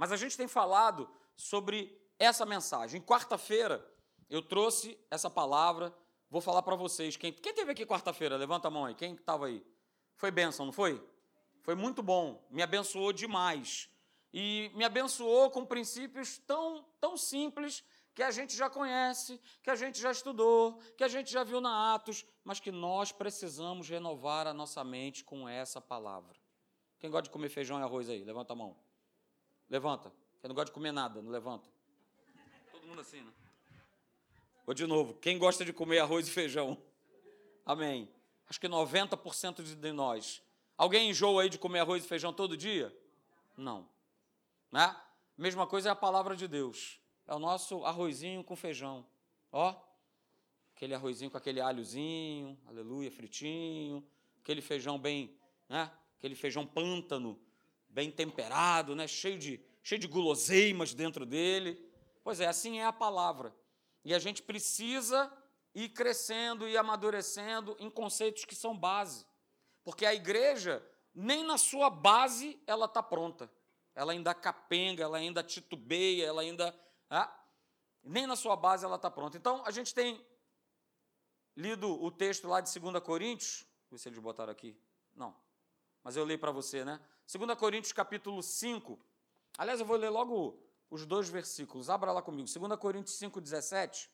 Mas a gente tem falado sobre essa mensagem. Quarta-feira eu trouxe essa palavra, vou falar para vocês. Quem, quem teve aqui quarta-feira? Levanta a mão aí. Quem estava aí? Foi bênção, não foi? Foi muito bom, me abençoou demais. E me abençoou com princípios tão, tão simples que a gente já conhece, que a gente já estudou, que a gente já viu na Atos, mas que nós precisamos renovar a nossa mente com essa palavra. Quem gosta de comer feijão e arroz aí? Levanta a mão. Levanta. Quem não gosta de comer nada, não levanta. Todo mundo assim, né? Vou de novo. Quem gosta de comer arroz e feijão? Amém. Acho que 90% de nós. Alguém enjoa aí de comer arroz e feijão todo dia? Não. Né? Mesma coisa é a palavra de Deus. É o nosso arrozinho com feijão. Ó, aquele arrozinho com aquele alhozinho, aleluia, fritinho, aquele feijão bem, né? Aquele feijão pântano, bem temperado, né? Cheio de, cheio de guloseimas dentro dele. Pois é, assim é a palavra. E a gente precisa ir crescendo e amadurecendo em conceitos que são base. Porque a igreja, nem na sua base, ela está pronta ela ainda capenga, ela ainda titubeia, ela ainda. Ah, nem na sua base ela está pronta. Então, a gente tem lido o texto lá de 2 Coríntios. Ver se eles botaram aqui. Não. Mas eu leio para você, né? 2 Coríntios, capítulo 5. Aliás, eu vou ler logo os dois versículos. Abra lá comigo. 2 Coríntios 5, 17.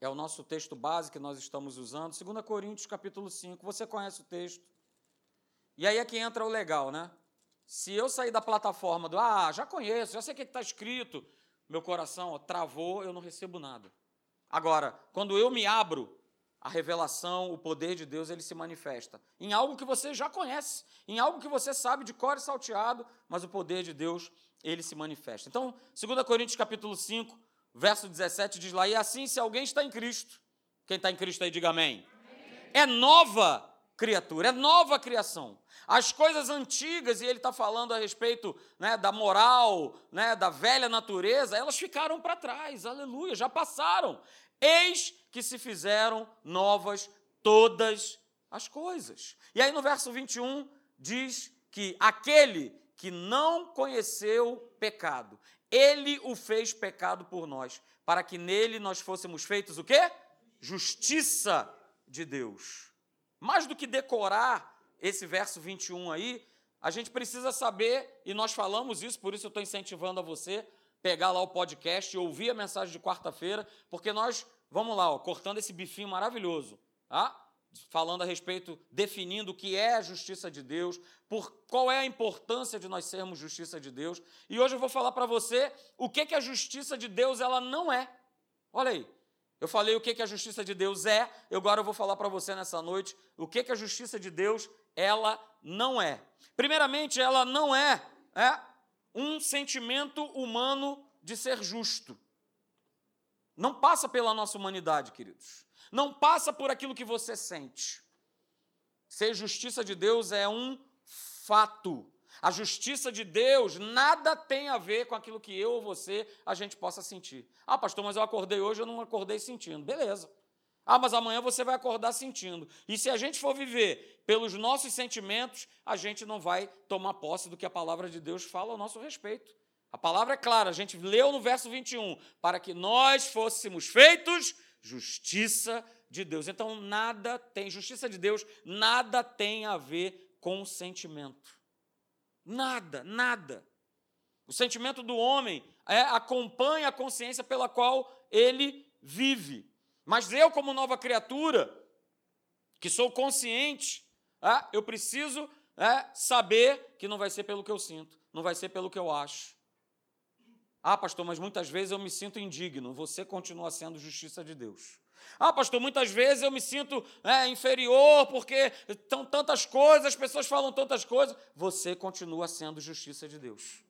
É o nosso texto base que nós estamos usando. 2 Coríntios, capítulo 5. Você conhece o texto. E aí é que entra o legal, né? Se eu sair da plataforma do, ah, já conheço, já sei o que está escrito, meu coração ó, travou, eu não recebo nada. Agora, quando eu me abro, a revelação, o poder de Deus, ele se manifesta em algo que você já conhece, em algo que você sabe de cor e salteado, mas o poder de Deus, ele se manifesta. Então, 2 Coríntios capítulo 5, verso 17 diz lá: "E assim se alguém está em Cristo, quem está em Cristo aí diga amém. amém. É nova criatura, é nova criação. As coisas antigas, e ele está falando a respeito né, da moral, né, da velha natureza, elas ficaram para trás, aleluia, já passaram. Eis que se fizeram novas todas as coisas. E aí no verso 21 diz que aquele que não conheceu pecado, ele o fez pecado por nós, para que nele nós fôssemos feitos o quê? Justiça de Deus. Mais do que decorar esse verso 21 aí, a gente precisa saber, e nós falamos isso, por isso eu estou incentivando a você, pegar lá o podcast e ouvir a mensagem de quarta-feira, porque nós, vamos lá, ó, cortando esse bifinho maravilhoso, tá? falando a respeito, definindo o que é a justiça de Deus, por qual é a importância de nós sermos justiça de Deus. E hoje eu vou falar para você o que, que a justiça de Deus ela não é. Olha aí, eu falei o que, que a justiça de Deus é, agora eu vou falar para você nessa noite o que, que a justiça de Deus ela não é. Primeiramente, ela não é, é um sentimento humano de ser justo. Não passa pela nossa humanidade, queridos. Não passa por aquilo que você sente. Ser justiça de Deus é um fato. A justiça de Deus nada tem a ver com aquilo que eu ou você a gente possa sentir. Ah, pastor, mas eu acordei hoje, eu não acordei sentindo. Beleza. Ah, mas amanhã você vai acordar sentindo. E se a gente for viver pelos nossos sentimentos, a gente não vai tomar posse do que a palavra de Deus fala ao nosso respeito. A palavra é clara, a gente leu no verso 21, para que nós fôssemos feitos justiça de Deus. Então, nada tem, justiça de Deus, nada tem a ver com sentimento. Nada, nada. O sentimento do homem é, acompanha a consciência pela qual ele vive. Mas eu, como nova criatura, que sou consciente, é, eu preciso é, saber que não vai ser pelo que eu sinto, não vai ser pelo que eu acho. Ah, pastor, mas muitas vezes eu me sinto indigno. Você continua sendo justiça de Deus. Ah, pastor, muitas vezes eu me sinto é, inferior porque estão tantas coisas, as pessoas falam tantas coisas. Você continua sendo justiça de Deus.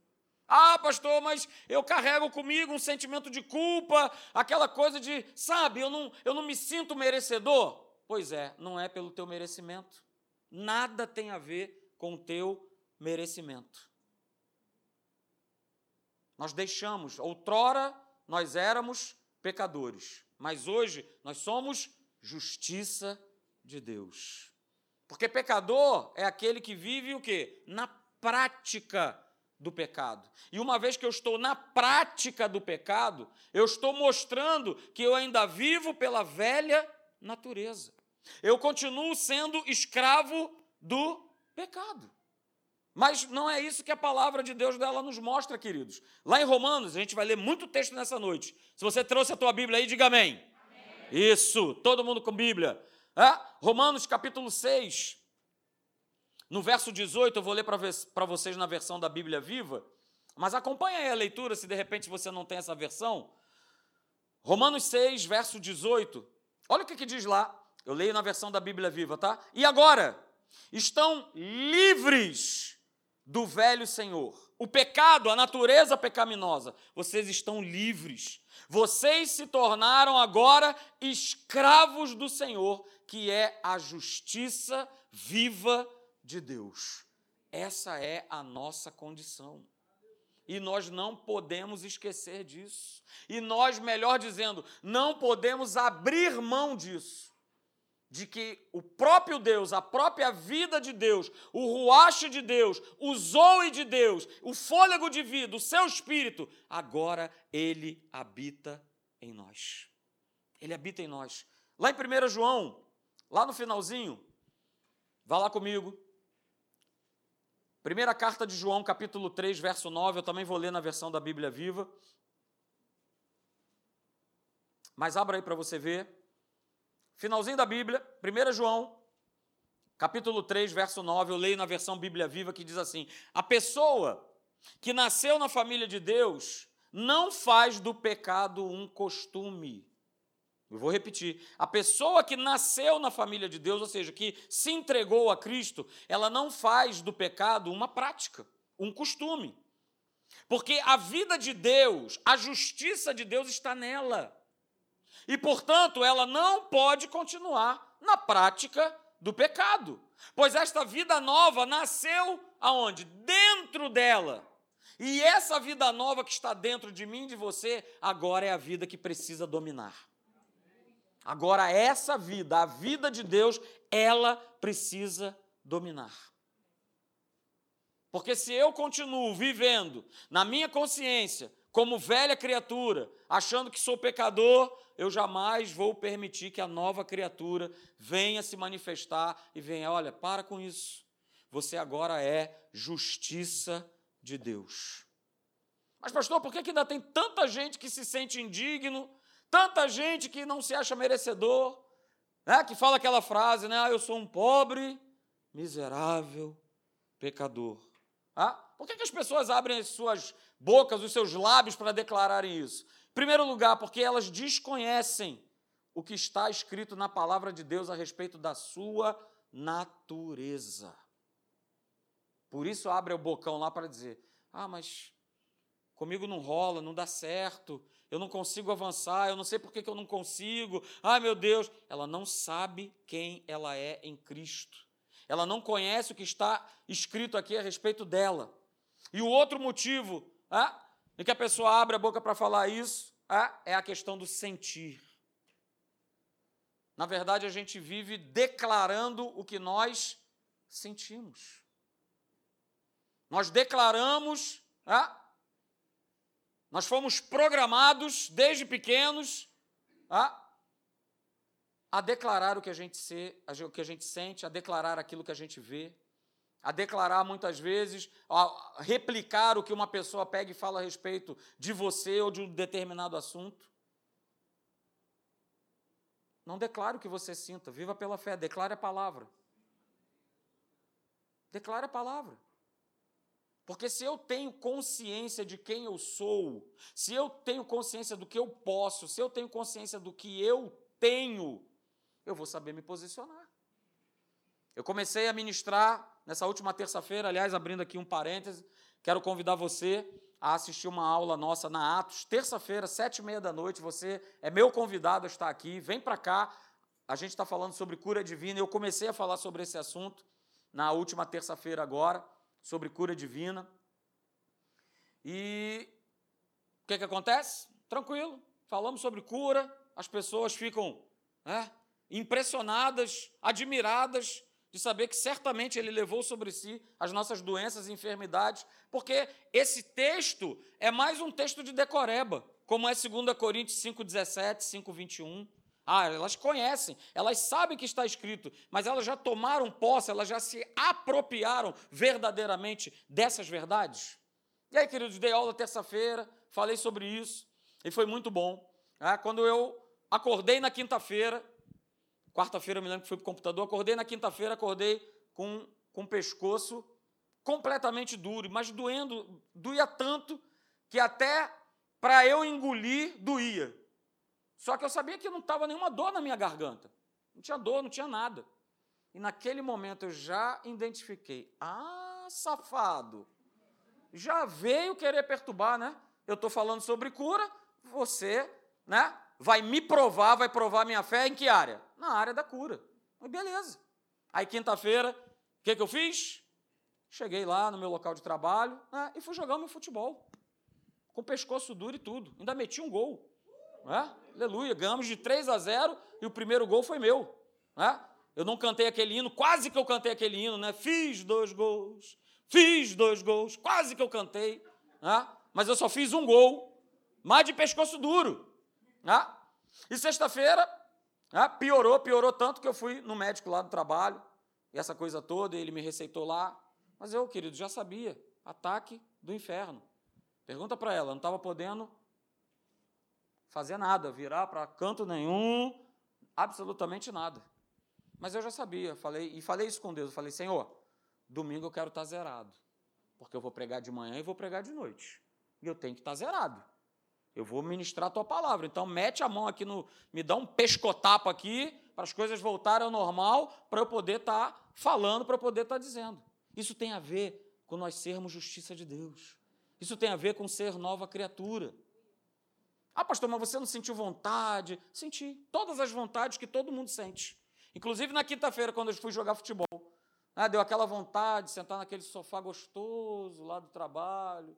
Ah, pastor, mas eu carrego comigo um sentimento de culpa, aquela coisa de, sabe, eu não, eu não me sinto merecedor. Pois é, não é pelo teu merecimento. Nada tem a ver com o teu merecimento. Nós deixamos, outrora nós éramos pecadores, mas hoje nós somos justiça de Deus. Porque pecador é aquele que vive o quê? Na prática do pecado. E uma vez que eu estou na prática do pecado, eu estou mostrando que eu ainda vivo pela velha natureza. Eu continuo sendo escravo do pecado. Mas não é isso que a palavra de Deus dela nos mostra, queridos. Lá em Romanos, a gente vai ler muito texto nessa noite. Se você trouxe a tua Bíblia aí, diga amém. amém. Isso, todo mundo com Bíblia. É? Romanos capítulo 6, no verso 18, eu vou ler para vocês na versão da Bíblia Viva, mas acompanhe aí a leitura se de repente você não tem essa versão. Romanos 6, verso 18. Olha o que, que diz lá. Eu leio na versão da Bíblia Viva, tá? E agora, estão livres do velho Senhor. O pecado, a natureza pecaminosa, vocês estão livres. Vocês se tornaram agora escravos do Senhor, que é a justiça viva de Deus. Essa é a nossa condição. E nós não podemos esquecer disso. E nós, melhor dizendo, não podemos abrir mão disso. De que o próprio Deus, a própria vida de Deus, o ruache de Deus, o zoe de Deus, o fôlego de vida, o seu espírito, agora ele habita em nós. Ele habita em nós. Lá em 1 João, lá no finalzinho, vá lá comigo, Primeira carta de João, capítulo 3, verso 9, eu também vou ler na versão da Bíblia Viva. Mas abra aí para você ver. Finalzinho da Bíblia, 1 João, capítulo 3, verso 9, eu leio na versão Bíblia Viva que diz assim: A pessoa que nasceu na família de Deus não faz do pecado um costume eu vou repetir. A pessoa que nasceu na família de Deus, ou seja, que se entregou a Cristo, ela não faz do pecado uma prática, um costume. Porque a vida de Deus, a justiça de Deus está nela. E, portanto, ela não pode continuar na prática do pecado. Pois esta vida nova nasceu aonde? Dentro dela. E essa vida nova que está dentro de mim e de você, agora é a vida que precisa dominar. Agora, essa vida, a vida de Deus, ela precisa dominar. Porque se eu continuo vivendo na minha consciência, como velha criatura, achando que sou pecador, eu jamais vou permitir que a nova criatura venha se manifestar e venha, olha, para com isso. Você agora é justiça de Deus. Mas, pastor, por que ainda tem tanta gente que se sente indigno, Tanta gente que não se acha merecedor, né? que fala aquela frase, né? Ah, eu sou um pobre, miserável, pecador. Ah? Por que, que as pessoas abrem as suas bocas, os seus lábios para declararem isso? Em primeiro lugar, porque elas desconhecem o que está escrito na palavra de Deus a respeito da sua natureza. Por isso abre o bocão lá para dizer: ah, mas comigo não rola, não dá certo, eu não consigo avançar, eu não sei por que, eu não consigo, ai meu Deus. Ela não sabe quem ela é em Cristo. Ela não conhece o que está escrito aqui a respeito dela. E o outro motivo ah, em que a pessoa abre a boca para falar isso é a questão do sentir. Na verdade, a gente vive declarando o que nós sentimos. Nós declaramos ah, nós fomos programados desde pequenos a, a declarar o que a gente se, o que a gente sente, a declarar aquilo que a gente vê, a declarar muitas vezes, a replicar o que uma pessoa pega e fala a respeito de você ou de um determinado assunto. Não declare o que você sinta, viva pela fé, declare a palavra. Declare a palavra. Porque se eu tenho consciência de quem eu sou, se eu tenho consciência do que eu posso, se eu tenho consciência do que eu tenho, eu vou saber me posicionar. Eu comecei a ministrar nessa última terça-feira, aliás, abrindo aqui um parêntese, quero convidar você a assistir uma aula nossa na Atos, terça-feira, sete e meia da noite. Você é meu convidado a estar aqui, vem para cá. A gente está falando sobre cura divina. Eu comecei a falar sobre esse assunto na última terça-feira agora sobre cura divina. E o que, que acontece? Tranquilo, falamos sobre cura, as pessoas ficam né, impressionadas, admiradas de saber que certamente ele levou sobre si as nossas doenças e enfermidades, porque esse texto é mais um texto de decoreba, como é 2 Coríntios 5,17, 5,21. Ah, elas conhecem, elas sabem que está escrito, mas elas já tomaram posse, elas já se apropriaram verdadeiramente dessas verdades. E aí, queridos, dei aula terça-feira, falei sobre isso, e foi muito bom. É, quando eu acordei na quinta-feira, quarta-feira eu me lembro que fui para o computador, acordei na quinta-feira, acordei com, com o pescoço completamente duro, mas doendo, doía tanto que até para eu engolir doía. Só que eu sabia que não estava nenhuma dor na minha garganta. Não tinha dor, não tinha nada. E naquele momento eu já identifiquei. Ah, safado! Já veio querer perturbar, né? Eu estou falando sobre cura, você, né? Vai me provar, vai provar minha fé em que área? Na área da cura. Mas beleza. Aí quinta-feira, o que, que eu fiz? Cheguei lá no meu local de trabalho né, e fui jogar o meu futebol. Com pescoço duro e tudo. Ainda meti um gol. Né? Aleluia, ganhamos de 3 a 0 e o primeiro gol foi meu. Né? Eu não cantei aquele hino, quase que eu cantei aquele hino, né? Fiz dois gols, fiz dois gols, quase que eu cantei, né? mas eu só fiz um gol, mais de pescoço duro. Né? E sexta-feira né? piorou, piorou tanto que eu fui no médico lá do trabalho, e essa coisa toda, ele me receitou lá. Mas eu, querido, já sabia, ataque do inferno. Pergunta para ela, não estava podendo fazer nada, virar para canto nenhum, absolutamente nada. Mas eu já sabia, falei e falei isso com Deus, eu falei: "Senhor, domingo eu quero estar tá zerado, porque eu vou pregar de manhã e vou pregar de noite. E eu tenho que estar tá zerado. Eu vou ministrar a tua palavra. Então mete a mão aqui no, me dá um pescotapo aqui para as coisas voltarem ao normal, para eu poder estar tá falando, para eu poder estar dizendo. Isso tem a ver com nós sermos justiça de Deus. Isso tem a ver com ser nova criatura. Ah, pastor, mas você não sentiu vontade? Senti. Todas as vontades que todo mundo sente. Inclusive na quinta-feira, quando eu fui jogar futebol. Né, deu aquela vontade de sentar naquele sofá gostoso lá do trabalho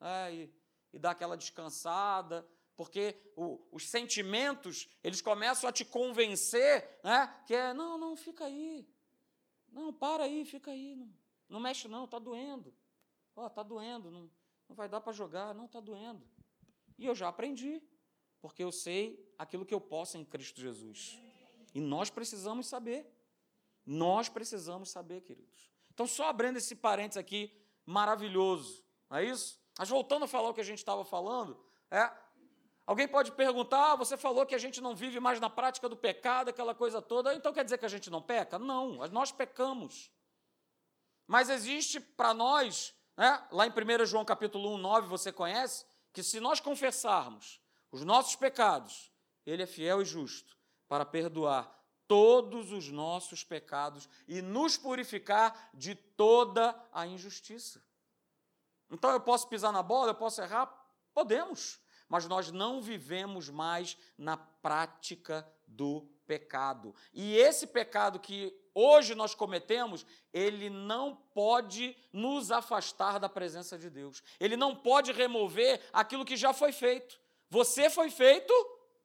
né, e, e dar aquela descansada, porque o, os sentimentos eles começam a te convencer né, que é, não, não, fica aí. Não, para aí, fica aí. Não, não mexe não, está doendo. Ó, oh, está doendo, não, não vai dar para jogar, não, está doendo. E eu já aprendi, porque eu sei aquilo que eu posso em Cristo Jesus. E nós precisamos saber. Nós precisamos saber, queridos. Então, só abrindo esse parênteses aqui, maravilhoso, não é isso? Mas voltando a falar o que a gente estava falando, é, alguém pode perguntar, ah, você falou que a gente não vive mais na prática do pecado, aquela coisa toda, então quer dizer que a gente não peca? Não, nós pecamos. Mas existe para nós, né, lá em 1 João capítulo 1, 9, você conhece, que se nós confessarmos os nossos pecados, Ele é fiel e justo para perdoar todos os nossos pecados e nos purificar de toda a injustiça. Então eu posso pisar na bola, eu posso errar? Podemos, mas nós não vivemos mais na prática do pecado. E esse pecado que hoje nós cometemos, ele não pode nos afastar da presença de Deus. Ele não pode remover aquilo que já foi feito. Você foi feito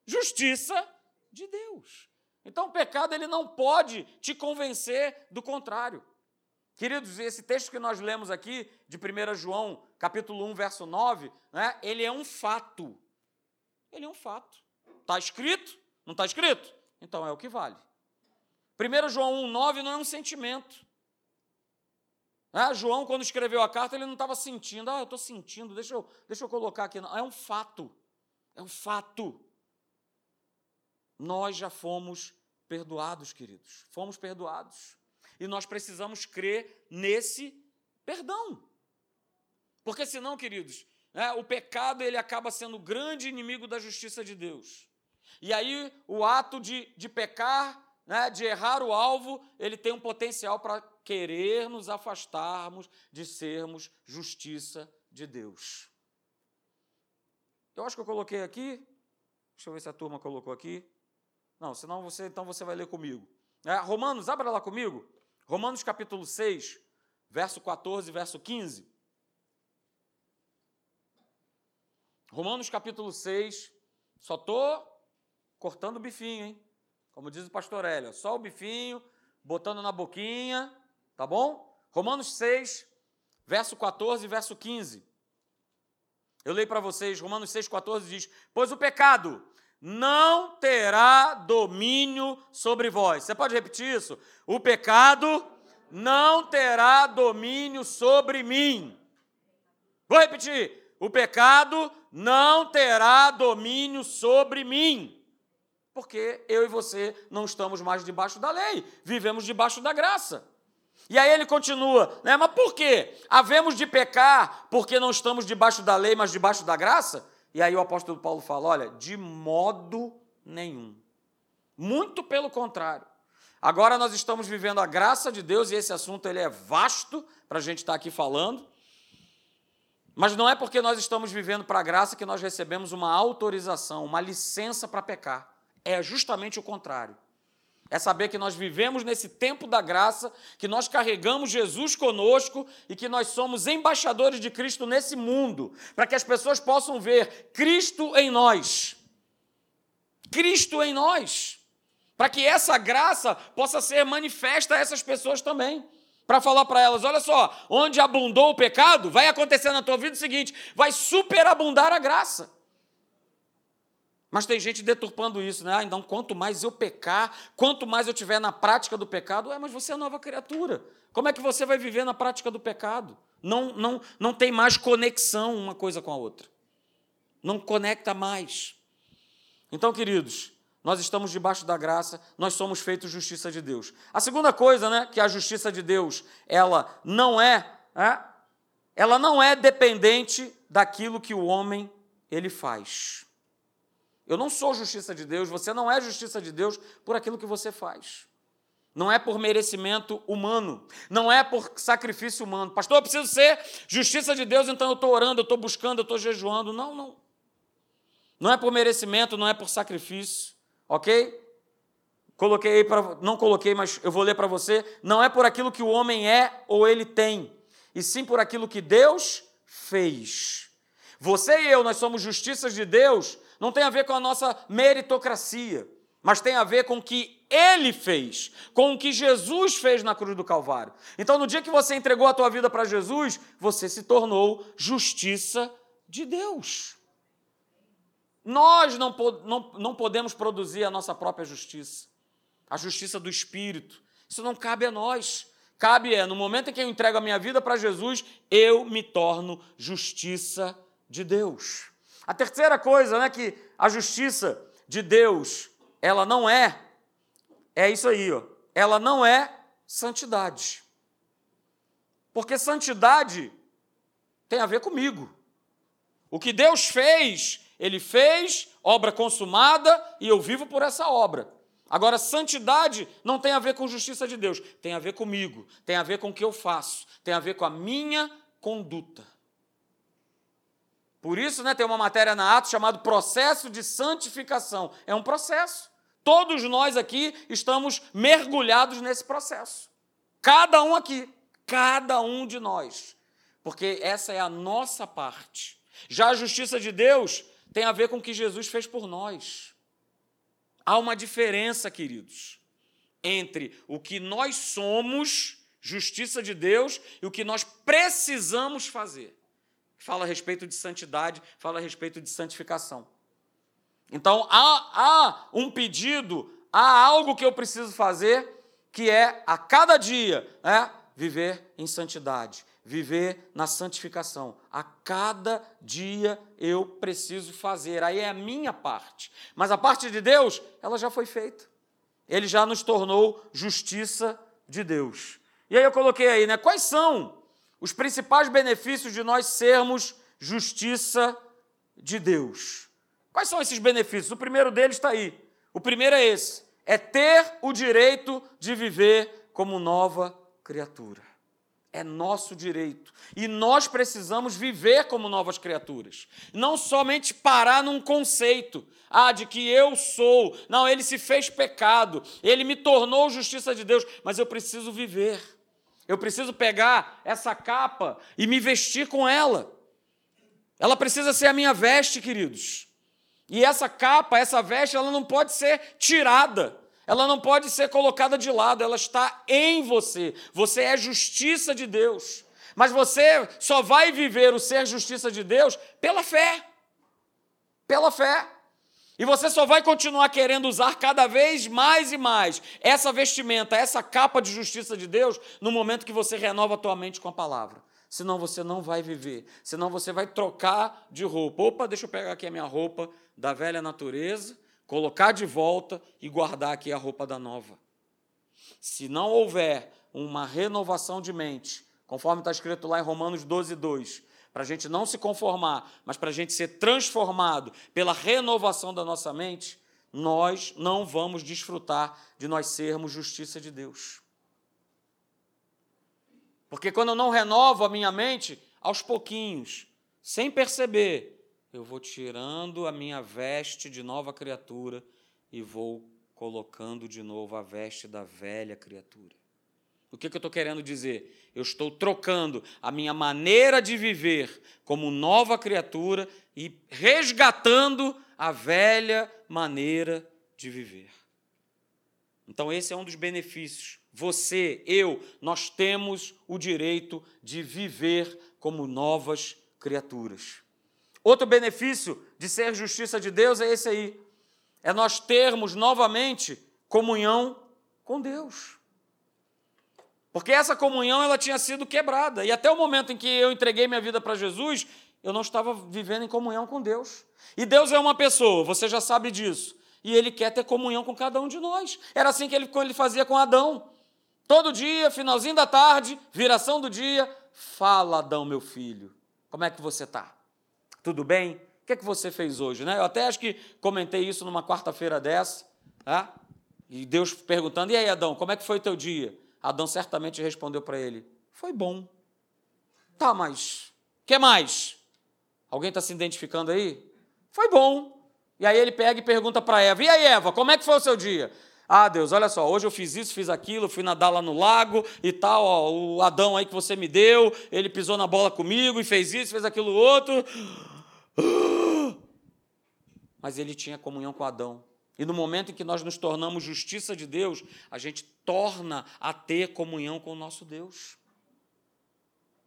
justiça de Deus. Então o pecado ele não pode te convencer do contrário. Queridos, esse texto que nós lemos aqui, de 1 João, capítulo 1, verso 9, né, ele é um fato. Ele é um fato. Está escrito? Não está escrito? Então é o que vale. 1 João 1,9 não é um sentimento. É, João, quando escreveu a carta, ele não estava sentindo, ah, eu estou sentindo, deixa eu, deixa eu colocar aqui. É um fato. É um fato. Nós já fomos perdoados, queridos. Fomos perdoados. E nós precisamos crer nesse perdão. Porque senão, queridos, né, o pecado ele acaba sendo o grande inimigo da justiça de Deus. E aí o ato de, de pecar né, de errar o alvo, ele tem um potencial para querer nos afastarmos de sermos justiça de Deus. Eu acho que eu coloquei aqui. Deixa eu ver se a turma colocou aqui. Não, senão você, então você vai ler comigo. É, Romanos, abra lá comigo. Romanos capítulo 6, verso 14, verso 15. Romanos capítulo 6, só estou cortando o bifinho, hein? Como diz o pastor Hélio, só o bifinho, botando na boquinha, tá bom? Romanos 6, verso 14 e verso 15. Eu leio para vocês, Romanos 6, 14 diz: Pois o pecado não terá domínio sobre vós. Você pode repetir isso? O pecado não terá domínio sobre mim. Vou repetir: o pecado não terá domínio sobre mim. Porque eu e você não estamos mais debaixo da lei, vivemos debaixo da graça. E aí ele continua, né? Mas por quê? Havemos de pecar porque não estamos debaixo da lei, mas debaixo da graça? E aí o apóstolo Paulo fala: olha, de modo nenhum. Muito pelo contrário. Agora nós estamos vivendo a graça de Deus e esse assunto ele é vasto para a gente estar aqui falando. Mas não é porque nós estamos vivendo para a graça que nós recebemos uma autorização, uma licença para pecar. É justamente o contrário. É saber que nós vivemos nesse tempo da graça, que nós carregamos Jesus conosco e que nós somos embaixadores de Cristo nesse mundo, para que as pessoas possam ver Cristo em nós. Cristo em nós. Para que essa graça possa ser manifesta a essas pessoas também para falar para elas: olha só, onde abundou o pecado, vai acontecer na tua vida o seguinte: vai superabundar a graça. Mas tem gente deturpando isso, né? Ah, então, quanto mais eu pecar, quanto mais eu tiver na prática do pecado, é, mas você é nova criatura. Como é que você vai viver na prática do pecado? Não, não, não tem mais conexão uma coisa com a outra. Não conecta mais. Então, queridos, nós estamos debaixo da graça, nós somos feitos justiça de Deus. A segunda coisa, né, que a justiça de Deus, ela não é, é ela não é dependente daquilo que o homem ele faz. Eu não sou justiça de Deus, você não é justiça de Deus por aquilo que você faz. Não é por merecimento humano, não é por sacrifício humano. Pastor, eu preciso ser justiça de Deus, então eu estou orando, eu estou buscando, eu estou jejuando. Não, não. Não é por merecimento, não é por sacrifício ok? Coloquei aí para, não coloquei, mas eu vou ler para você. Não é por aquilo que o homem é ou ele tem, e sim por aquilo que Deus fez. Você e eu, nós somos justiças de Deus, não tem a ver com a nossa meritocracia, mas tem a ver com o que ele fez, com o que Jesus fez na cruz do Calvário. Então, no dia que você entregou a tua vida para Jesus, você se tornou justiça de Deus. Nós não, não, não podemos produzir a nossa própria justiça, a justiça do Espírito. Isso não cabe a nós. Cabe é, no momento em que eu entrego a minha vida para Jesus, eu me torno justiça de Deus. A terceira coisa, né, que a justiça de Deus, ela não é, é isso aí, ó, ela não é santidade. Porque santidade tem a ver comigo. O que Deus fez ele fez, obra consumada, e eu vivo por essa obra. Agora, santidade não tem a ver com justiça de Deus, tem a ver comigo, tem a ver com o que eu faço, tem a ver com a minha conduta. Por isso, né, tem uma matéria na Atos chamado processo de santificação. É um processo. Todos nós aqui estamos mergulhados nesse processo. Cada um aqui, cada um de nós. Porque essa é a nossa parte. Já a justiça de Deus tem a ver com o que Jesus fez por nós. Há uma diferença, queridos, entre o que nós somos, justiça de Deus, e o que nós precisamos fazer. Fala a respeito de santidade, fala a respeito de santificação. Então, há, há um pedido, há algo que eu preciso fazer, que é, a cada dia, é, viver em santidade viver na santificação. A cada dia eu preciso fazer. Aí é a minha parte. Mas a parte de Deus, ela já foi feita. Ele já nos tornou justiça de Deus. E aí eu coloquei aí, né? Quais são os principais benefícios de nós sermos justiça de Deus? Quais são esses benefícios? O primeiro deles está aí. O primeiro é esse: é ter o direito de viver como nova criatura é nosso direito. E nós precisamos viver como novas criaturas. Não somente parar num conceito, ah, de que eu sou. Não, ele se fez pecado, ele me tornou justiça de Deus, mas eu preciso viver. Eu preciso pegar essa capa e me vestir com ela. Ela precisa ser a minha veste, queridos. E essa capa, essa veste, ela não pode ser tirada. Ela não pode ser colocada de lado, ela está em você. Você é justiça de Deus. Mas você só vai viver o ser justiça de Deus pela fé. Pela fé. E você só vai continuar querendo usar cada vez mais e mais essa vestimenta, essa capa de justiça de Deus, no momento que você renova a tua mente com a palavra. Senão você não vai viver. Senão você vai trocar de roupa. Opa, deixa eu pegar aqui a minha roupa da velha natureza colocar de volta e guardar aqui a roupa da nova. Se não houver uma renovação de mente, conforme está escrito lá em Romanos 12, 2, para a gente não se conformar, mas para a gente ser transformado pela renovação da nossa mente, nós não vamos desfrutar de nós sermos justiça de Deus. Porque quando eu não renovo a minha mente, aos pouquinhos, sem perceber, eu vou tirando a minha veste de nova criatura e vou colocando de novo a veste da velha criatura. O que, que eu estou querendo dizer? Eu estou trocando a minha maneira de viver como nova criatura e resgatando a velha maneira de viver. Então, esse é um dos benefícios. Você, eu, nós temos o direito de viver como novas criaturas. Outro benefício de ser justiça de Deus é esse aí: é nós termos novamente comunhão com Deus. Porque essa comunhão ela tinha sido quebrada. E até o momento em que eu entreguei minha vida para Jesus, eu não estava vivendo em comunhão com Deus. E Deus é uma pessoa, você já sabe disso. E Ele quer ter comunhão com cada um de nós. Era assim que Ele, ele fazia com Adão. Todo dia, finalzinho da tarde, viração do dia, fala, Adão, meu filho, como é que você está? Tudo bem? O que, é que você fez hoje? Né? Eu até acho que comentei isso numa quarta-feira dessa. Tá? E Deus perguntando: e aí, Adão, como é que foi teu dia? Adão certamente respondeu para ele: foi bom. Tá, mas que mais? Alguém está se identificando aí? Foi bom. E aí ele pega e pergunta para Eva: e aí, Eva, como é que foi o seu dia? Ah, Deus, olha só, hoje eu fiz isso, fiz aquilo, fui nadar lá no lago e tal, ó, o Adão aí que você me deu, ele pisou na bola comigo e fez isso, fez aquilo outro. Mas ele tinha comunhão com Adão. E no momento em que nós nos tornamos justiça de Deus, a gente torna a ter comunhão com o nosso Deus.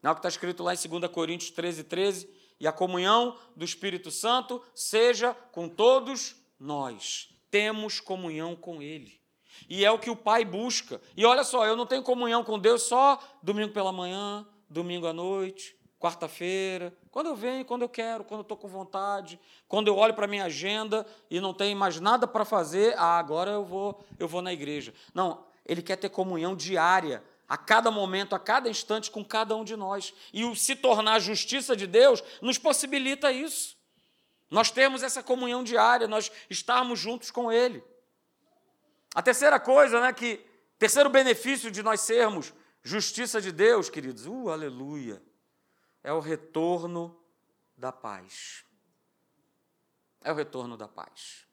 Não é o que está escrito lá em 2 Coríntios 13, 13? E a comunhão do Espírito Santo seja com todos nós. Temos comunhão com Ele. E é o que o Pai busca. E olha só, eu não tenho comunhão com Deus só domingo pela manhã, domingo à noite, quarta-feira, quando eu venho, quando eu quero, quando eu estou com vontade, quando eu olho para a minha agenda e não tenho mais nada para fazer, ah, agora eu vou, eu vou na igreja. Não, ele quer ter comunhão diária, a cada momento, a cada instante, com cada um de nós. E o se tornar justiça de Deus nos possibilita isso. Nós temos essa comunhão diária, nós estarmos juntos com Ele. A terceira coisa, né, que terceiro benefício de nós sermos justiça de Deus, queridos, uh, aleluia é o retorno da paz. É o retorno da paz.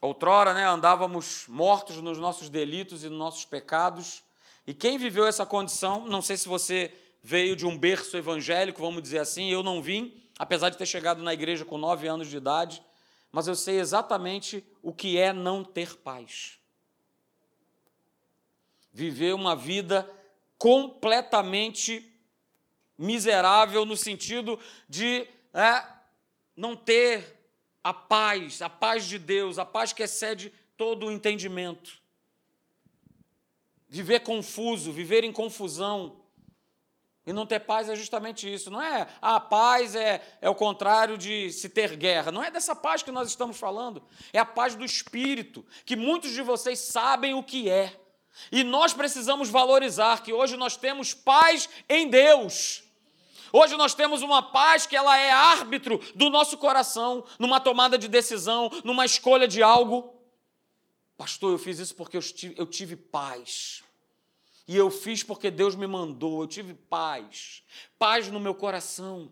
Outrora, né, andávamos mortos nos nossos delitos e nos nossos pecados, e quem viveu essa condição, não sei se você veio de um berço evangélico, vamos dizer assim, eu não vim, apesar de ter chegado na igreja com nove anos de idade, mas eu sei exatamente o que é não ter paz. Viver uma vida completamente miserável no sentido de é, não ter a paz, a paz de Deus, a paz que excede todo o entendimento. Viver confuso, viver em confusão. E não ter paz é justamente isso. Não é a paz é, é o contrário de se ter guerra. Não é dessa paz que nós estamos falando. É a paz do espírito, que muitos de vocês sabem o que é. E nós precisamos valorizar que hoje nós temos paz em Deus. Hoje nós temos uma paz que ela é árbitro do nosso coração, numa tomada de decisão, numa escolha de algo. Pastor, eu fiz isso porque eu tive, eu tive paz. E eu fiz porque Deus me mandou, eu tive paz. Paz no meu coração.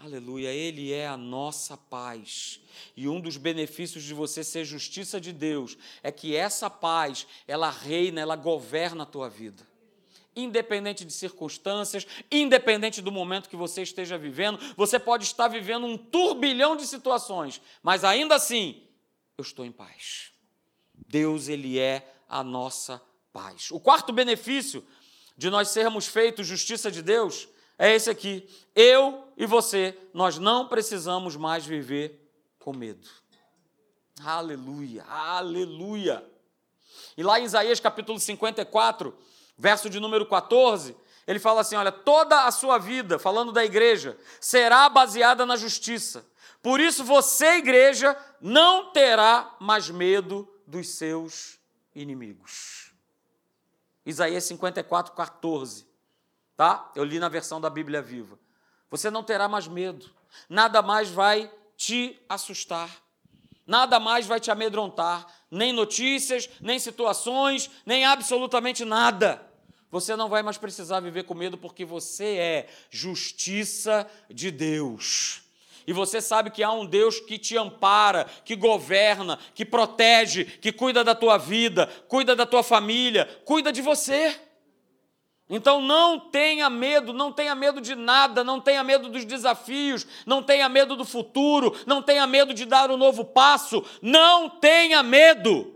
Aleluia, Ele é a nossa paz. E um dos benefícios de você ser justiça de Deus é que essa paz, ela reina, ela governa a tua vida. independente de circunstâncias, independente do momento que você esteja vivendo. Você pode estar vivendo um turbilhão de situações, mas ainda assim, eu estou em paz. Deus, Ele é a nossa paz. O quarto benefício de nós sermos feitos justiça de Deus é esse aqui. Eu e você, nós não precisamos mais viver com medo. Aleluia, aleluia. E lá em Isaías capítulo 54, verso de número 14, ele fala assim: olha, toda a sua vida, falando da igreja, será baseada na justiça. Por isso você, igreja, não terá mais medo dos seus inimigos. Isaías 54, 14. Tá? Eu li na versão da Bíblia Viva. Você não terá mais medo, nada mais vai te assustar, nada mais vai te amedrontar, nem notícias, nem situações, nem absolutamente nada. Você não vai mais precisar viver com medo porque você é justiça de Deus. E você sabe que há um Deus que te ampara, que governa, que protege, que cuida da tua vida, cuida da tua família, cuida de você. Então não tenha medo, não tenha medo de nada, não tenha medo dos desafios, não tenha medo do futuro, não tenha medo de dar um novo passo, não tenha medo.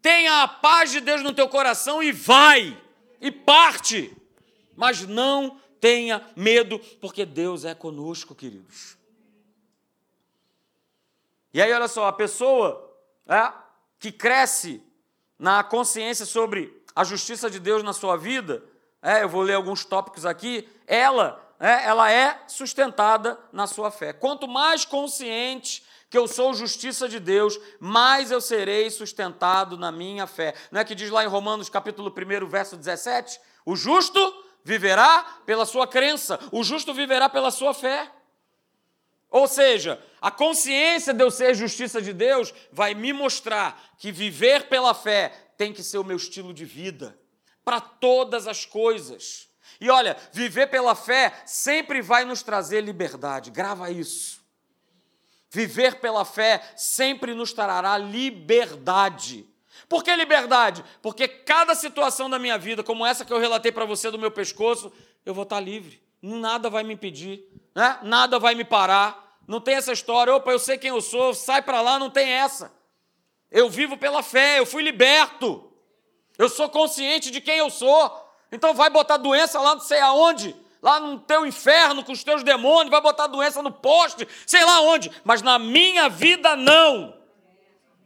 Tenha a paz de Deus no teu coração e vai, e parte. Mas não tenha medo, porque Deus é conosco, queridos. E aí, olha só, a pessoa é, que cresce na consciência sobre a justiça de Deus na sua vida, é, eu vou ler alguns tópicos aqui, ela, é, ela é sustentada na sua fé. Quanto mais consciente que eu sou justiça de Deus, mais eu serei sustentado na minha fé. Não é que diz lá em Romanos capítulo 1, verso 17? O justo viverá pela sua crença, o justo viverá pela sua fé. Ou seja, a consciência de eu ser justiça de Deus vai me mostrar que viver pela fé tem que ser o meu estilo de vida para todas as coisas. E olha, viver pela fé sempre vai nos trazer liberdade, grava isso. Viver pela fé sempre nos trará liberdade. Por que liberdade? Porque cada situação da minha vida, como essa que eu relatei para você do meu pescoço, eu vou estar livre. Nada vai me impedir, né? nada vai me parar. Não tem essa história, opa, eu sei quem eu sou, sai para lá, não tem essa. Eu vivo pela fé, eu fui liberto. Eu sou consciente de quem eu sou. Então vai botar doença lá não sei aonde, lá no teu inferno com os teus demônios, vai botar doença no poste, sei lá onde, mas na minha vida não.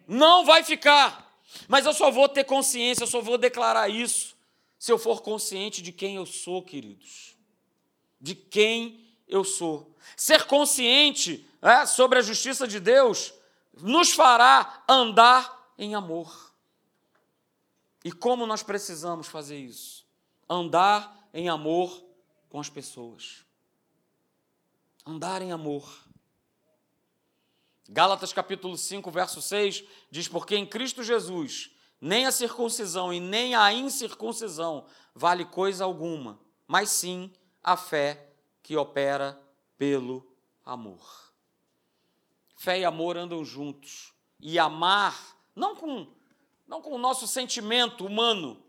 Não vai ficar. Mas eu só vou ter consciência, eu só vou declarar isso se eu for consciente de quem eu sou, queridos. De quem eu sou. Ser consciente é, sobre a justiça de Deus nos fará andar em amor. E como nós precisamos fazer isso? Andar em amor com as pessoas. Andar em amor. Gálatas capítulo 5, verso 6 diz: Porque em Cristo Jesus nem a circuncisão e nem a incircuncisão vale coisa alguma, mas sim a fé que opera pelo amor. Fé e amor andam juntos. E amar, não com não com o nosso sentimento humano,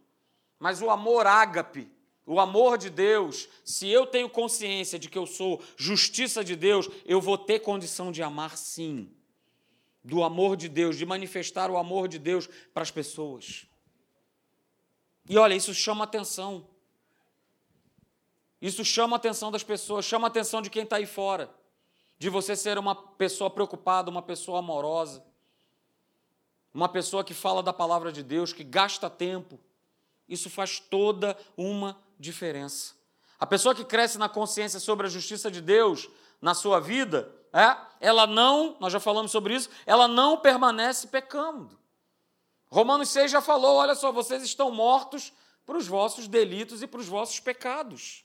mas o amor ágape, o amor de Deus. Se eu tenho consciência de que eu sou justiça de Deus, eu vou ter condição de amar sim. Do amor de Deus, de manifestar o amor de Deus para as pessoas. E olha, isso chama atenção. Isso chama a atenção das pessoas, chama a atenção de quem está aí fora. De você ser uma pessoa preocupada, uma pessoa amorosa uma pessoa que fala da palavra de Deus, que gasta tempo, isso faz toda uma diferença. A pessoa que cresce na consciência sobre a justiça de Deus na sua vida, é, ela não, nós já falamos sobre isso, ela não permanece pecando. Romanos 6 já falou: olha só, vocês estão mortos para os vossos delitos e para os vossos pecados.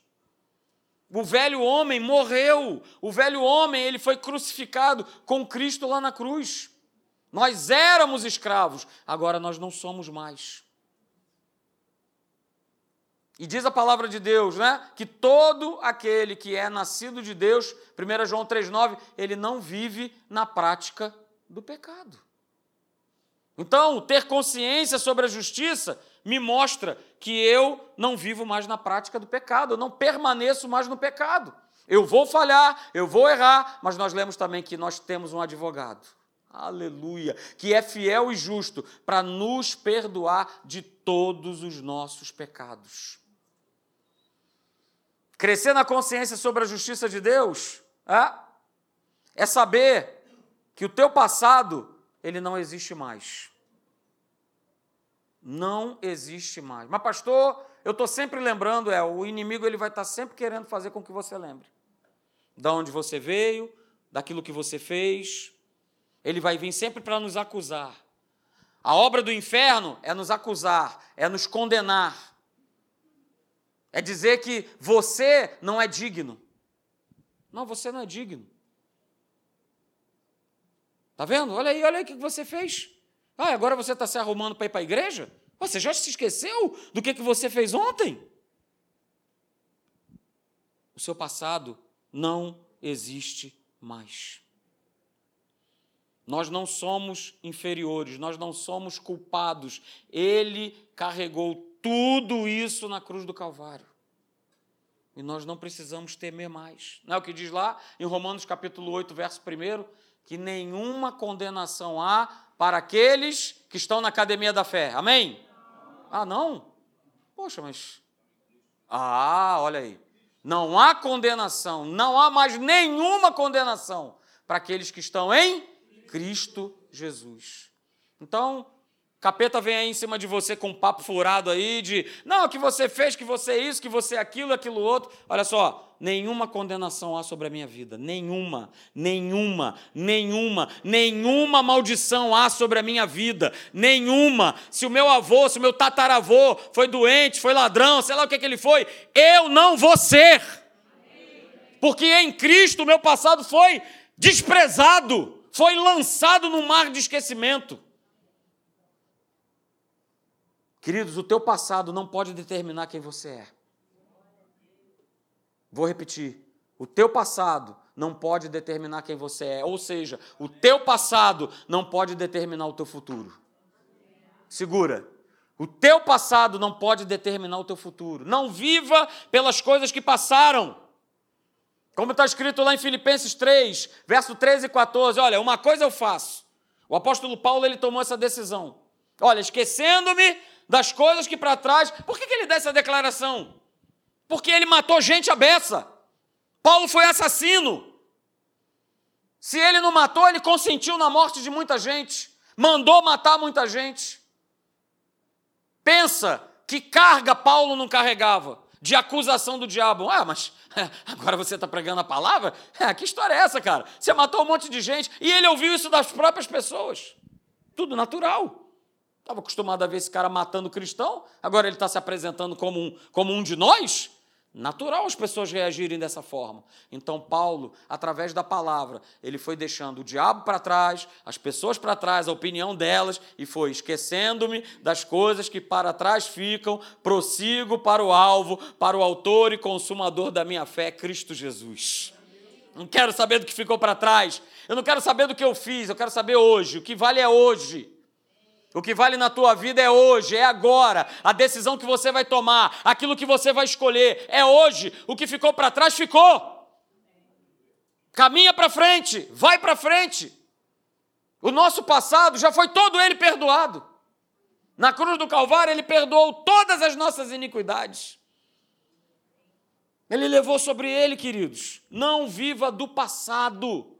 O velho homem morreu, o velho homem ele foi crucificado com Cristo lá na cruz. Nós éramos escravos, agora nós não somos mais. E diz a palavra de Deus, né? Que todo aquele que é nascido de Deus, 1 João 3,9, ele não vive na prática do pecado. Então, ter consciência sobre a justiça me mostra que eu não vivo mais na prática do pecado, eu não permaneço mais no pecado. Eu vou falhar, eu vou errar, mas nós lemos também que nós temos um advogado. Aleluia, que é fiel e justo para nos perdoar de todos os nossos pecados. Crescer na consciência sobre a justiça de Deus é, é saber que o teu passado ele não existe mais. Não existe mais. Mas pastor, eu estou sempre lembrando, é, o inimigo ele vai estar tá sempre querendo fazer com que você lembre. Da onde você veio, daquilo que você fez. Ele vai vir sempre para nos acusar. A obra do inferno é nos acusar, é nos condenar. É dizer que você não é digno. Não, você não é digno. Tá vendo? Olha aí, olha aí o que você fez. Ah, agora você está se arrumando para ir para a igreja? Você já se esqueceu do que, que você fez ontem? O seu passado não existe mais. Nós não somos inferiores, nós não somos culpados. Ele carregou tudo isso na cruz do Calvário. E nós não precisamos temer mais. Não é o que diz lá em Romanos capítulo 8, verso 1, que nenhuma condenação há para aqueles que estão na academia da fé. Amém? Ah, não? Poxa, mas. Ah, olha aí. Não há condenação, não há mais nenhuma condenação para aqueles que estão em Cristo Jesus. Então, capeta vem aí em cima de você com um papo furado aí de, não, que você fez, que você é isso, que você é aquilo, aquilo outro. Olha só, nenhuma condenação há sobre a minha vida, nenhuma, nenhuma, nenhuma, nenhuma maldição há sobre a minha vida, nenhuma. Se o meu avô, se o meu tataravô foi doente, foi ladrão, sei lá o que, que ele foi, eu não vou ser. Porque em Cristo o meu passado foi desprezado, foi lançado no mar de esquecimento. Queridos, o teu passado não pode determinar quem você é. Vou repetir. O teu passado não pode determinar quem você é. Ou seja, o teu passado não pode determinar o teu futuro. Segura. O teu passado não pode determinar o teu futuro. Não viva pelas coisas que passaram. Como está escrito lá em Filipenses 3, verso 13 e 14. Olha, uma coisa eu faço. O apóstolo Paulo ele tomou essa decisão. Olha, esquecendo-me das coisas que para trás. Por que, que ele dá essa declaração? porque ele matou gente à beça. Paulo foi assassino. Se ele não matou, ele consentiu na morte de muita gente, mandou matar muita gente. Pensa que carga Paulo não carregava de acusação do diabo. Ah, mas agora você está pregando a palavra? É, que história é essa, cara? Você matou um monte de gente e ele ouviu isso das próprias pessoas. Tudo natural. Estava acostumado a ver esse cara matando cristão, agora ele está se apresentando como um, como um de nós? Natural as pessoas reagirem dessa forma. Então, Paulo, através da palavra, ele foi deixando o diabo para trás, as pessoas para trás, a opinião delas, e foi esquecendo-me das coisas que para trás ficam, prossigo para o alvo, para o autor e consumador da minha fé, Cristo Jesus. Não quero saber do que ficou para trás, eu não quero saber do que eu fiz, eu quero saber hoje. O que vale é hoje. O que vale na tua vida é hoje, é agora. A decisão que você vai tomar, aquilo que você vai escolher, é hoje. O que ficou para trás, ficou. Caminha para frente, vai para frente. O nosso passado já foi todo ele perdoado. Na cruz do Calvário, ele perdoou todas as nossas iniquidades. Ele levou sobre ele, queridos. Não viva do passado.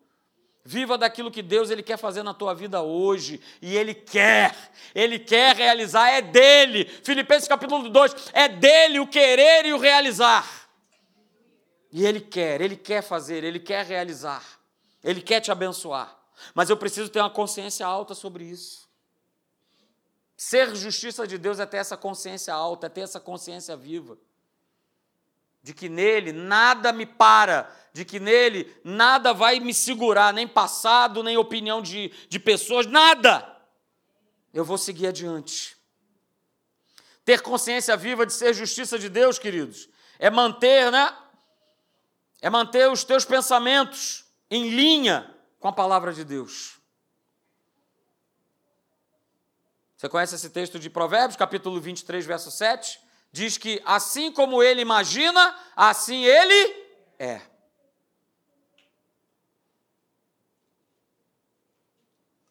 Viva daquilo que Deus ele quer fazer na tua vida hoje. E Ele quer, Ele quer realizar, é dele. Filipenses capítulo 2, é dele o querer e o realizar. E Ele quer, Ele quer fazer, Ele quer realizar. Ele quer te abençoar. Mas eu preciso ter uma consciência alta sobre isso. Ser justiça de Deus é ter essa consciência alta, é ter essa consciência viva. De que nele nada me para de que nele nada vai me segurar, nem passado, nem opinião de, de pessoas, nada. Eu vou seguir adiante. Ter consciência viva de ser justiça de Deus, queridos, é manter, né? É manter os teus pensamentos em linha com a palavra de Deus. Você conhece esse texto de Provérbios, capítulo 23, verso 7? Diz que assim como ele imagina, assim ele é.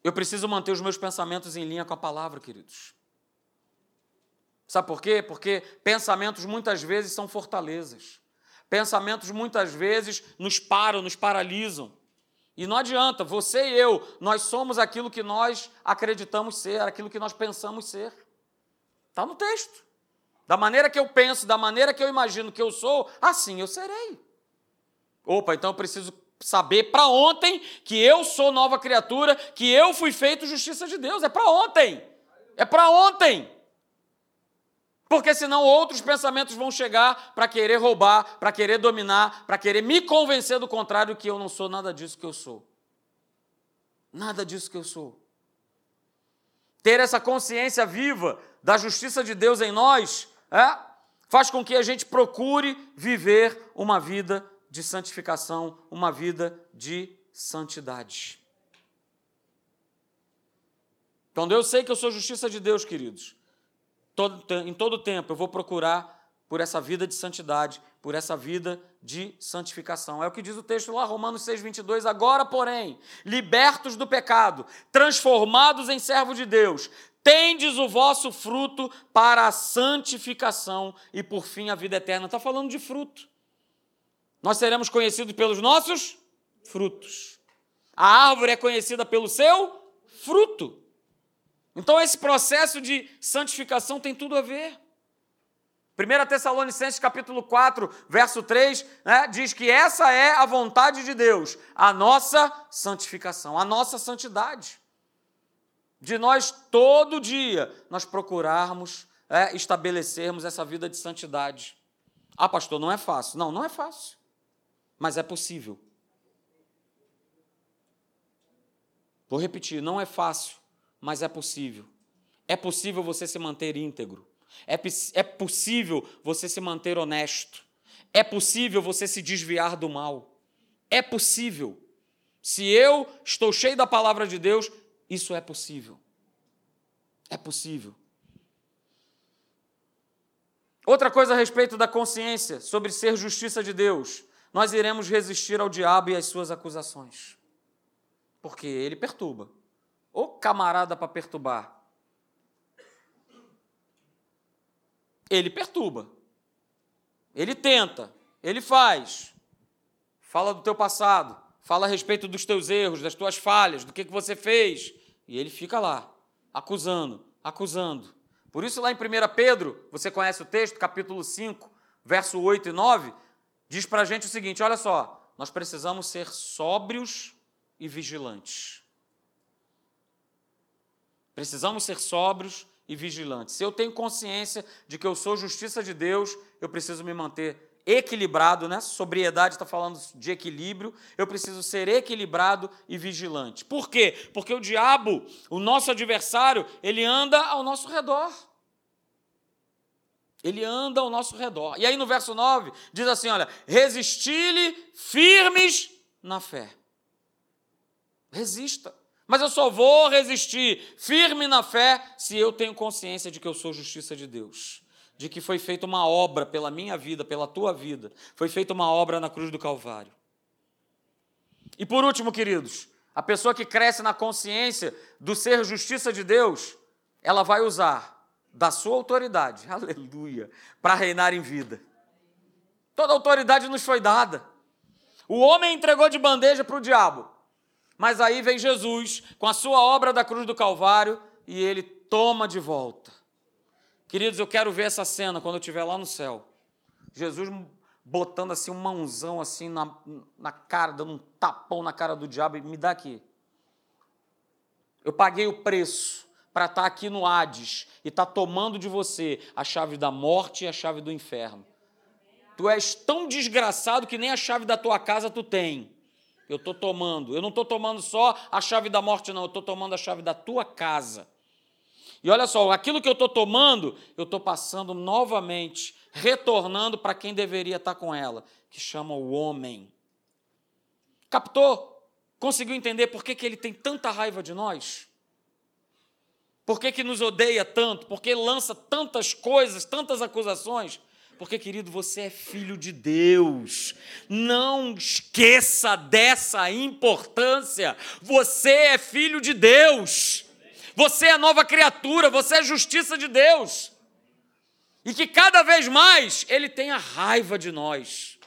Eu preciso manter os meus pensamentos em linha com a palavra, queridos. Sabe por quê? Porque pensamentos muitas vezes são fortalezas. Pensamentos muitas vezes nos param, nos paralisam. E não adianta, você e eu, nós somos aquilo que nós acreditamos ser, aquilo que nós pensamos ser. Está no texto. Da maneira que eu penso, da maneira que eu imagino que eu sou, assim eu serei. Opa, então eu preciso saber para ontem que eu sou nova criatura, que eu fui feito justiça de Deus. É para ontem. É para ontem. Porque senão outros pensamentos vão chegar para querer roubar, para querer dominar, para querer me convencer do contrário que eu não sou nada disso que eu sou. Nada disso que eu sou. Ter essa consciência viva da justiça de Deus em nós é, faz com que a gente procure viver uma vida de santificação, uma vida de santidade. Quando eu sei que eu sou justiça de Deus, queridos, todo, em todo tempo eu vou procurar por essa vida de santidade, por essa vida de santificação. É o que diz o texto lá, Romanos 6,22. Agora, porém, libertos do pecado, transformados em servo de Deus, tendes o vosso fruto para a santificação e, por fim, a vida eterna. Está falando de fruto. Nós seremos conhecidos pelos nossos frutos. A árvore é conhecida pelo seu fruto. Então, esse processo de santificação tem tudo a ver. 1 Tessalonicenses capítulo 4, verso 3, né, diz que essa é a vontade de Deus, a nossa santificação, a nossa santidade. De nós, todo dia, nós procurarmos é, estabelecermos essa vida de santidade. Ah, pastor, não é fácil. Não, não é fácil. Mas é possível. Vou repetir, não é fácil, mas é possível. É possível você se manter íntegro. É, é possível você se manter honesto. É possível você se desviar do mal. É possível. Se eu estou cheio da palavra de Deus, isso é possível. É possível. Outra coisa a respeito da consciência sobre ser justiça de Deus. Nós iremos resistir ao diabo e às suas acusações. Porque ele perturba. Ô camarada para perturbar. Ele perturba. Ele tenta. Ele faz. Fala do teu passado. Fala a respeito dos teus erros, das tuas falhas, do que, que você fez. E ele fica lá, acusando, acusando. Por isso, lá em 1 Pedro, você conhece o texto, capítulo 5, verso 8 e 9, diz para a gente o seguinte: olha só, nós precisamos ser sóbrios e vigilantes. Precisamos ser sóbrios e vigilantes. Se eu tenho consciência de que eu sou justiça de Deus, eu preciso me manter equilibrado, né? Sobriedade está falando de equilíbrio. Eu preciso ser equilibrado e vigilante. Por quê? Porque o diabo, o nosso adversário, ele anda ao nosso redor. Ele anda ao nosso redor. E aí no verso 9 diz assim: olha, resisti-lhe firmes na fé. Resista. Mas eu só vou resistir firme na fé se eu tenho consciência de que eu sou justiça de Deus. De que foi feita uma obra pela minha vida, pela tua vida. Foi feita uma obra na cruz do Calvário. E por último, queridos, a pessoa que cresce na consciência do ser justiça de Deus, ela vai usar da sua autoridade, aleluia, para reinar em vida. Toda autoridade nos foi dada. O homem entregou de bandeja para o diabo. Mas aí vem Jesus com a sua obra da cruz do Calvário e ele toma de volta. Queridos, eu quero ver essa cena quando eu estiver lá no céu. Jesus botando assim um mãozão assim na, na cara, dando um tapão na cara do diabo e me dá aqui. Eu paguei o preço para estar tá aqui no Hades e estar tá tomando de você a chave da morte e a chave do inferno. Tu és tão desgraçado que nem a chave da tua casa tu tem. Eu estou tomando. Eu não estou tomando só a chave da morte, não. Eu estou tomando a chave da tua casa. E olha só, aquilo que eu estou tomando, eu estou passando novamente, retornando para quem deveria estar tá com ela, que chama o homem. Captou? Conseguiu entender por que, que ele tem tanta raiva de nós? Por que, que nos odeia tanto? Por que lança tantas coisas, tantas acusações? Porque, querido, você é filho de Deus. Não esqueça dessa importância. Você é filho de Deus. Você é nova criatura, você é justiça de Deus. E que cada vez mais ele tenha raiva de nós.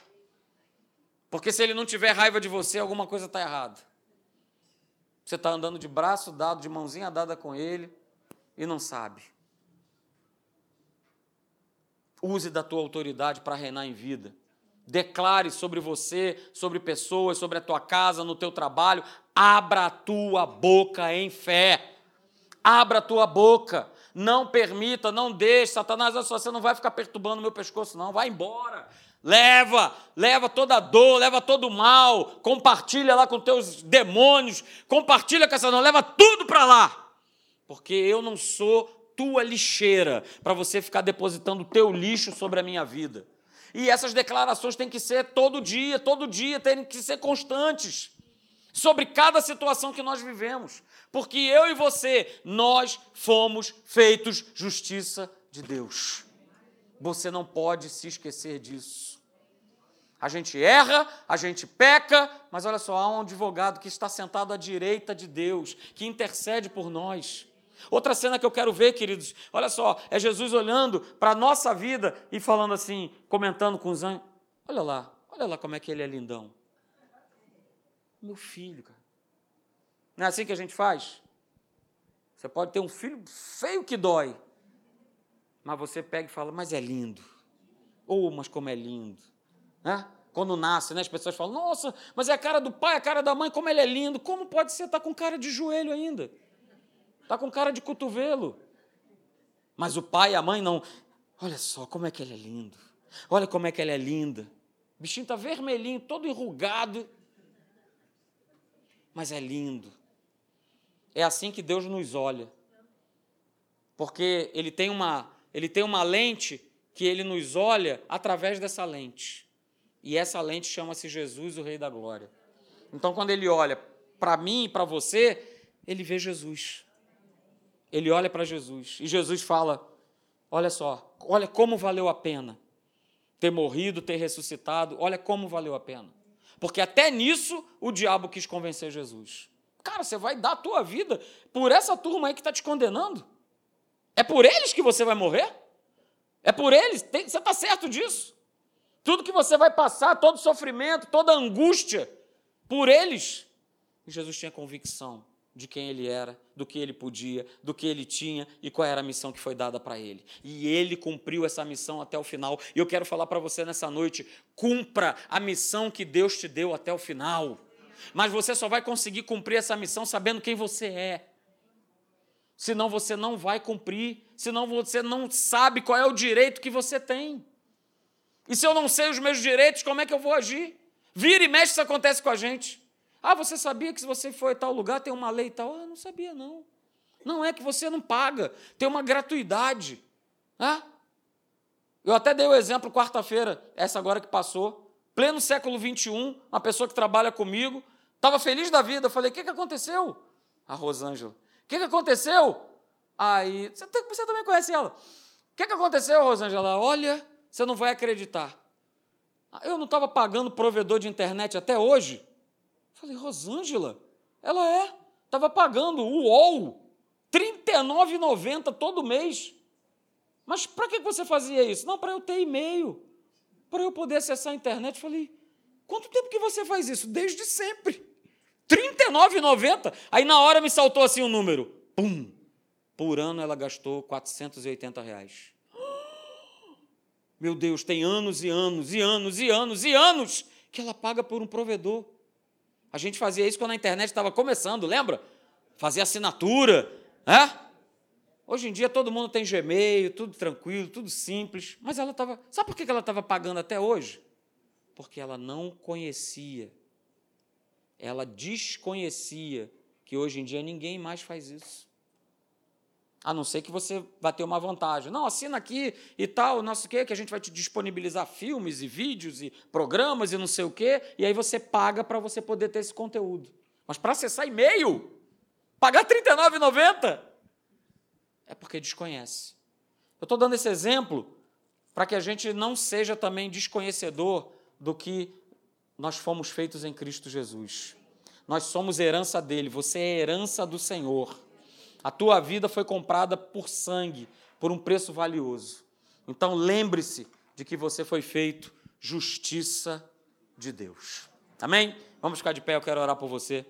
Porque se ele não tiver raiva de você, alguma coisa está errada. Você está andando de braço dado, de mãozinha dada com ele e não sabe. Use da tua autoridade para reinar em vida. Declare sobre você, sobre pessoas, sobre a tua casa, no teu trabalho. Abra a tua boca em fé. Abra a tua boca. Não permita, não deixe. Satanás, olha só, você não vai ficar perturbando o meu pescoço, não. Vai embora. Leva, leva toda a dor, leva todo o mal, compartilha lá com teus demônios, compartilha com essa não, leva tudo para lá. Porque eu não sou tua lixeira para você ficar depositando o teu lixo sobre a minha vida. E essas declarações têm que ser todo dia, todo dia, têm que ser constantes sobre cada situação que nós vivemos. Porque eu e você, nós fomos feitos justiça de Deus. Você não pode se esquecer disso. A gente erra, a gente peca, mas olha só, há um advogado que está sentado à direita de Deus, que intercede por nós. Outra cena que eu quero ver, queridos, olha só, é Jesus olhando para a nossa vida e falando assim, comentando com os anjos: olha lá, olha lá como é que ele é lindão. Meu filho, cara. Não é assim que a gente faz? Você pode ter um filho feio que dói, mas você pega e fala, mas é lindo. Ou, oh, mas como é lindo. Né? Quando nasce, né, as pessoas falam, nossa, mas é a cara do pai, a cara da mãe, como ele é lindo. Como pode ser? Está com cara de joelho ainda. Está com cara de cotovelo. Mas o pai e a mãe não. Olha só como é que ele é lindo. Olha como é que ela é linda. O bichinho está vermelhinho, todo enrugado. Mas é lindo. É assim que Deus nos olha. Porque ele tem uma, ele tem uma lente que ele nos olha através dessa lente. E essa lente chama-se Jesus, o Rei da Glória. Então, quando ele olha para mim e para você, ele vê Jesus ele olha para Jesus e Jesus fala: Olha só, olha como valeu a pena ter morrido, ter ressuscitado, olha como valeu a pena. Porque até nisso o diabo quis convencer Jesus. Cara, você vai dar a tua vida por essa turma aí que está te condenando? É por eles que você vai morrer? É por eles? Tem, você está certo disso? Tudo que você vai passar, todo sofrimento, toda angústia, por eles. E Jesus tinha convicção de quem ele era, do que ele podia, do que ele tinha e qual era a missão que foi dada para ele. E ele cumpriu essa missão até o final. E eu quero falar para você nessa noite: cumpra a missão que Deus te deu até o final. Mas você só vai conseguir cumprir essa missão sabendo quem você é. Senão você não vai cumprir, senão você não sabe qual é o direito que você tem. E se eu não sei os meus direitos, como é que eu vou agir? Vira e mexe, isso acontece com a gente. Ah, você sabia que se você for em tal lugar tem uma lei e tal? Ah, não sabia, não. Não é que você não paga, tem uma gratuidade. Ah? Eu até dei o exemplo quarta-feira, essa agora que passou, pleno século XXI, uma pessoa que trabalha comigo, estava feliz da vida. Eu falei: o que, que aconteceu? A Rosângela. O que, que aconteceu? Aí, você, você também conhece ela. O que, que aconteceu, Rosângela? Olha, você não vai acreditar. Eu não estava pagando provedor de internet até hoje. Falei, Rosângela, ela é, estava pagando o UOL, R$ 39,90 todo mês. Mas para que você fazia isso? Não, para eu ter e-mail, para eu poder acessar a internet. Falei, quanto tempo que você faz isso? Desde sempre. R$ 39,90. Aí na hora me saltou assim o um número. Pum! Por ano ela gastou 480 reais. Meu Deus, tem anos e anos e anos e anos e anos que ela paga por um provedor. A gente fazia isso quando a internet estava começando, lembra? Fazia assinatura, né? Hoje em dia todo mundo tem Gmail, tudo tranquilo, tudo simples. Mas ela estava. Sabe por que ela estava pagando até hoje? Porque ela não conhecia. Ela desconhecia que hoje em dia ninguém mais faz isso. A não ser que você vai ter uma vantagem. Não, assina aqui e tal, não sei o quê, que a gente vai te disponibilizar filmes e vídeos e programas e não sei o quê, e aí você paga para você poder ter esse conteúdo. Mas para acessar e-mail, pagar R$ 39,90. É porque desconhece. Eu estou dando esse exemplo para que a gente não seja também desconhecedor do que nós fomos feitos em Cristo Jesus. Nós somos herança dele, você é herança do Senhor. A tua vida foi comprada por sangue, por um preço valioso. Então lembre-se de que você foi feito justiça de Deus. Amém? Vamos ficar de pé, eu quero orar por você.